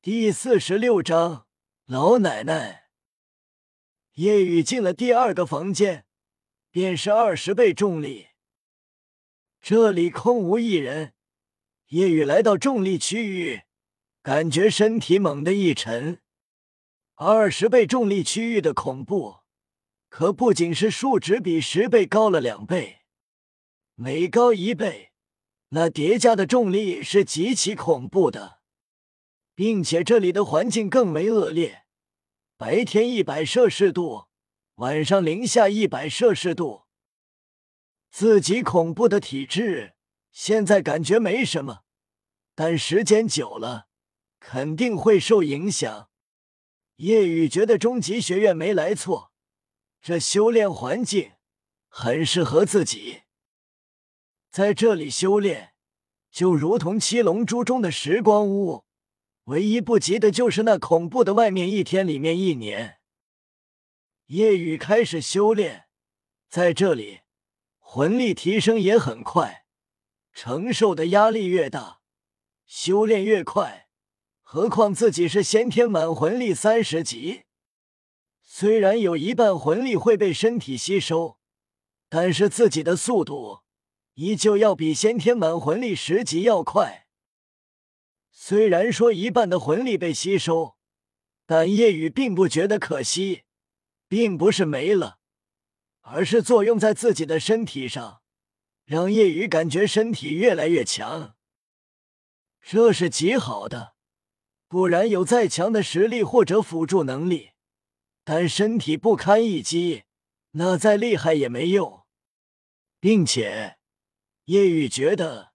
第四十六章，老奶奶。夜雨进了第二个房间，便是二十倍重力。这里空无一人。夜雨来到重力区域，感觉身体猛地一沉。二十倍重力区域的恐怖，可不仅是数值比十倍高了两倍，每高一倍，那叠加的重力是极其恐怖的，并且这里的环境更为恶劣，白天一百摄氏度，晚上零下一百摄氏度，自己恐怖的体质。现在感觉没什么，但时间久了肯定会受影响。叶雨觉得终极学院没来错，这修炼环境很适合自己，在这里修炼就如同七龙珠中的时光屋，唯一不及的就是那恐怖的外面一天，里面一年。夜雨开始修炼，在这里魂力提升也很快。承受的压力越大，修炼越快。何况自己是先天满魂力三十级，虽然有一半魂力会被身体吸收，但是自己的速度依旧要比先天满魂力十级要快。虽然说一半的魂力被吸收，但叶雨并不觉得可惜，并不是没了，而是作用在自己的身体上。让叶雨感觉身体越来越强，这是极好的。不然有再强的实力或者辅助能力，但身体不堪一击，那再厉害也没用。并且，叶雨觉得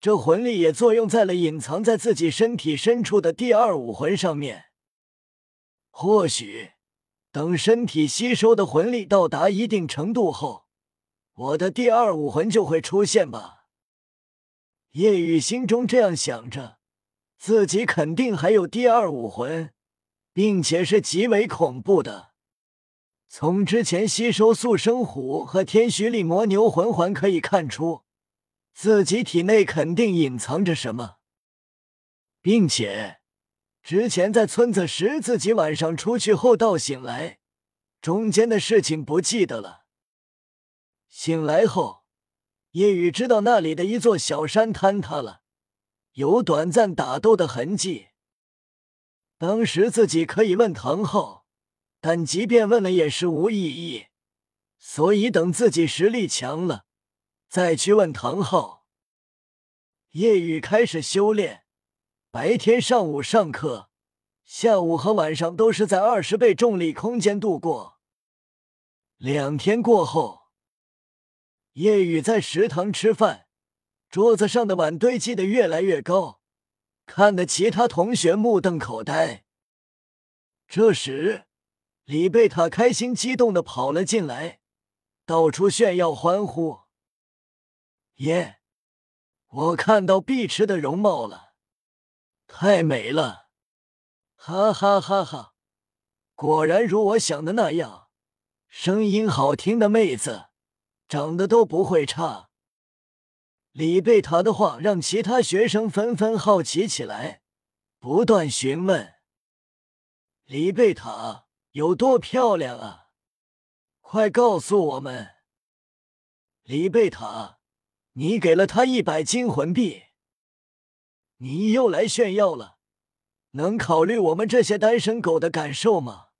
这魂力也作用在了隐藏在自己身体深处的第二武魂上面。或许，等身体吸收的魂力到达一定程度后。我的第二武魂就会出现吧？叶雨心中这样想着，自己肯定还有第二武魂，并且是极为恐怖的。从之前吸收速生虎和天徐力魔牛魂环可以看出，自己体内肯定隐藏着什么，并且之前在村子时，自己晚上出去后到醒来，中间的事情不记得了。醒来后，叶雨知道那里的一座小山坍塌了，有短暂打斗的痕迹。当时自己可以问唐昊，但即便问了也是无意义，所以等自己实力强了再去问唐昊。夜雨开始修炼，白天上午上课，下午和晚上都是在二十倍重力空间度过。两天过后。夜雨在食堂吃饭，桌子上的碗堆积的越来越高，看得其他同学目瞪口呆。这时，李贝塔开心激动的跑了进来，到处炫耀欢呼：“耶！我看到碧池的容貌了，太美了！哈哈哈哈！果然如我想的那样，声音好听的妹子。”长得都不会差。李贝塔的话让其他学生纷纷好奇起来，不断询问：“李贝塔有多漂亮啊？快告诉我们！”李贝塔，你给了他一百金魂币，你又来炫耀了，能考虑我们这些单身狗的感受吗？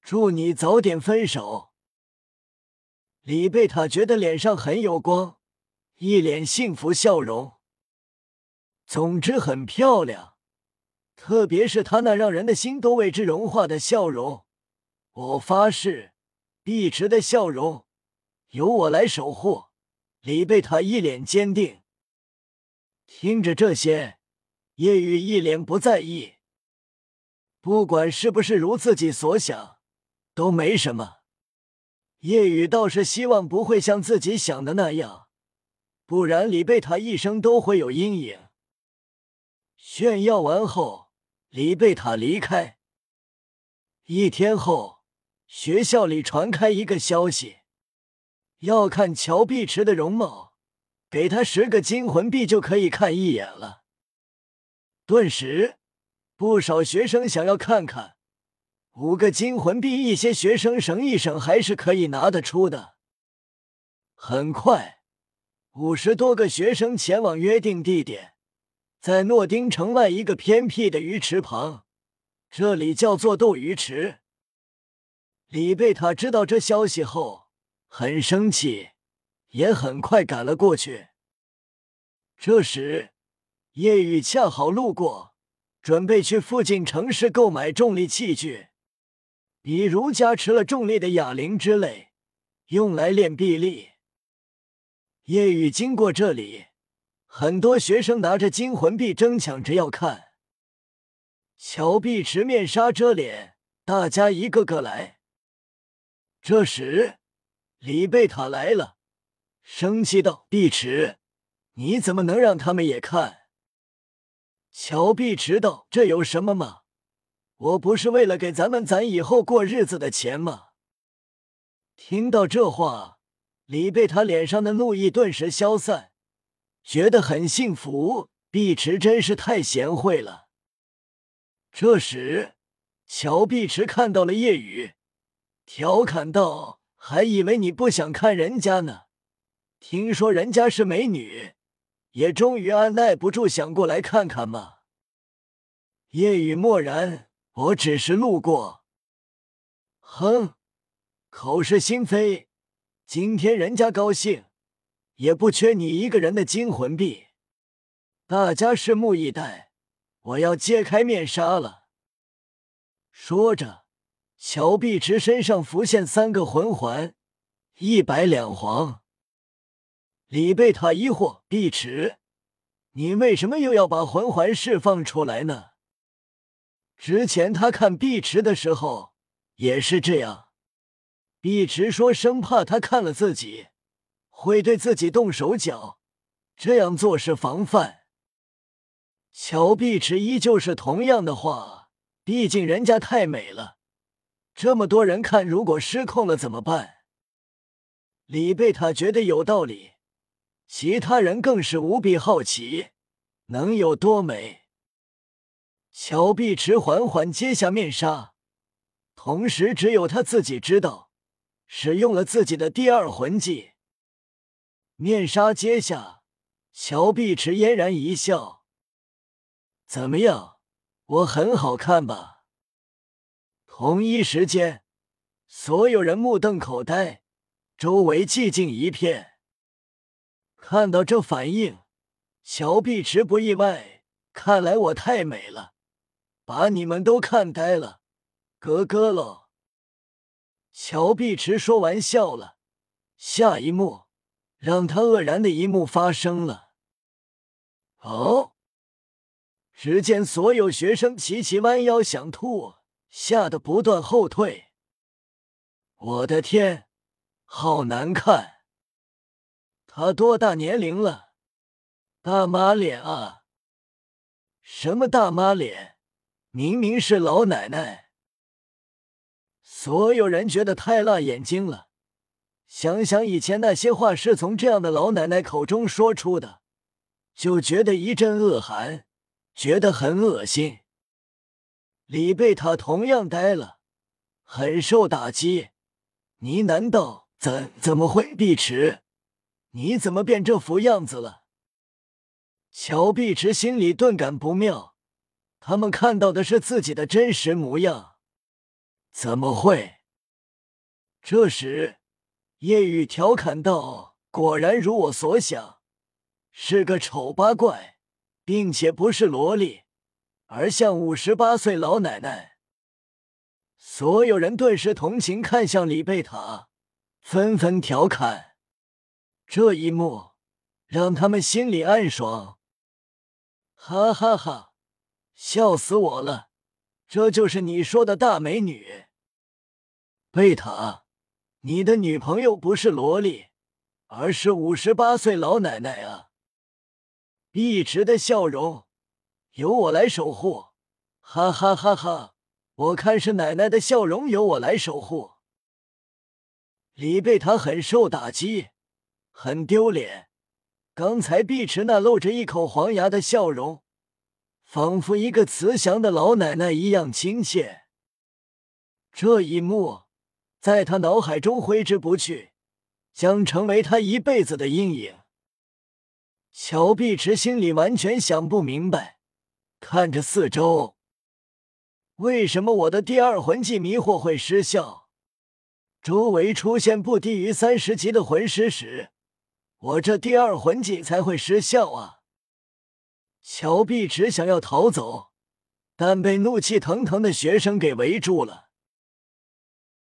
祝你早点分手。李贝塔觉得脸上很有光，一脸幸福笑容。总之很漂亮，特别是她那让人的心都为之融化的笑容。我发誓，碧池的笑容由我来守护。李贝塔一脸坚定。听着这些，叶雨一脸不在意。不管是不是如自己所想，都没什么。叶雨倒是希望不会像自己想的那样，不然李贝塔一生都会有阴影。炫耀完后，李贝塔离开。一天后，学校里传开一个消息，要看乔碧池的容貌，给他十个金魂币就可以看一眼了。顿时，不少学生想要看看五个金魂币，一些学生省一省还是可以拿得出的。很快，五十多个学生前往约定地点，在诺丁城外一个偏僻的鱼池旁，这里叫做斗鱼池。李贝塔知道这消息后很生气，也很快赶了过去。这时，夜雨恰好路过，准备去附近城市购买重力器具，比如加持了重力的哑铃之类，用来练臂力。夜雨经过这里，很多学生拿着金魂币争抢着要看。乔碧池面纱遮脸，大家一个个来。这时，李贝塔来了，生气道：“碧池，你怎么能让他们也看？”乔碧池道：“这有什么吗？我不是为了给咱们攒以后过日子的钱吗？”听到这话，李贝塔脸上的怒意顿时消散，觉得很幸福。碧池真是太贤惠了。这时，乔碧池看到了叶雨。调侃道：“还以为你不想看人家呢，听说人家是美女，也终于按耐不住想过来看看嘛。”夜雨默然：“我只是路过。”哼，口是心非。今天人家高兴，也不缺你一个人的金魂币。大家拭目以待，我要揭开面纱了。说着。乔碧池身上浮现三个魂环，一白两黄。李贝塔疑惑：“碧池，你为什么又要把魂环释放出来呢？”之前他看碧池的时候也是这样。碧池说：“生怕他看了自己会对自己动手脚，这样做是防范。”乔碧池依旧是同样的话，毕竟人家太美了。这么多人看，如果失控了怎么办？李贝塔觉得有道理，其他人更是无比好奇，能有多美？乔碧池缓缓揭下面纱，同时只有他自己知道，使用了自己的第二魂技。面纱揭下，乔碧池嫣然一笑：“怎么样，我很好看吧？”同一时间，所有人目瞪口呆，周围寂静一片。看到这反应，乔碧池不意外。看来我太美了，把你们都看呆了，咯咯喽。乔碧池说完笑了。下一幕，让他愕然的一幕发生了。哦！只见所有学生齐齐弯腰想吐。吓得不断后退。我的天，好难看！他多大年龄了？大妈脸啊！什么大妈脸？明明是老奶奶！所有人觉得太辣眼睛了。想想以前那些话是从这样的老奶奶口中说出的，就觉得一阵恶寒，觉得很恶心。李贝塔同样呆了，很受打击。你难道怎怎么会碧池？你怎么变这副样子了？乔碧池心里顿感不妙，他们看到的是自己的真实模样，怎么会？这时，叶雨调侃道：“果然如我所想，是个丑八怪，并且不是萝莉。”而像五十八岁老奶奶，所有人顿时同情看向李贝塔，纷纷调侃。这一幕让他们心里暗爽，哈哈哈，笑死我了！这就是你说的大美女，贝塔，你的女朋友不是萝莉，而是五十八岁老奶奶啊！一直的笑容。由我来守护，哈哈哈哈！我看是奶奶的笑容由我来守护。李贝塔很受打击，很丢脸。刚才碧池那露着一口黄牙的笑容，仿佛一个慈祥的老奶奶一样亲切。这一幕在他脑海中挥之不去，将成为他一辈子的阴影。乔碧池心里完全想不明白，看着四周，为什么我的第二魂技迷惑会失效？周围出现不低于三十级的魂师时，我这第二魂技才会失效啊！乔碧只想要逃走，但被怒气腾腾的学生给围住了。